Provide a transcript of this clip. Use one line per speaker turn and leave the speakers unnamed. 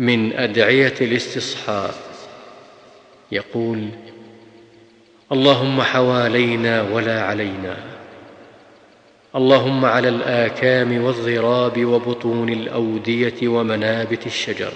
من أدعية الاستصحاء يقول اللهم حوالينا ولا علينا. اللهم على الآكام والضراب وبطون الأودية ومنابت الشجر.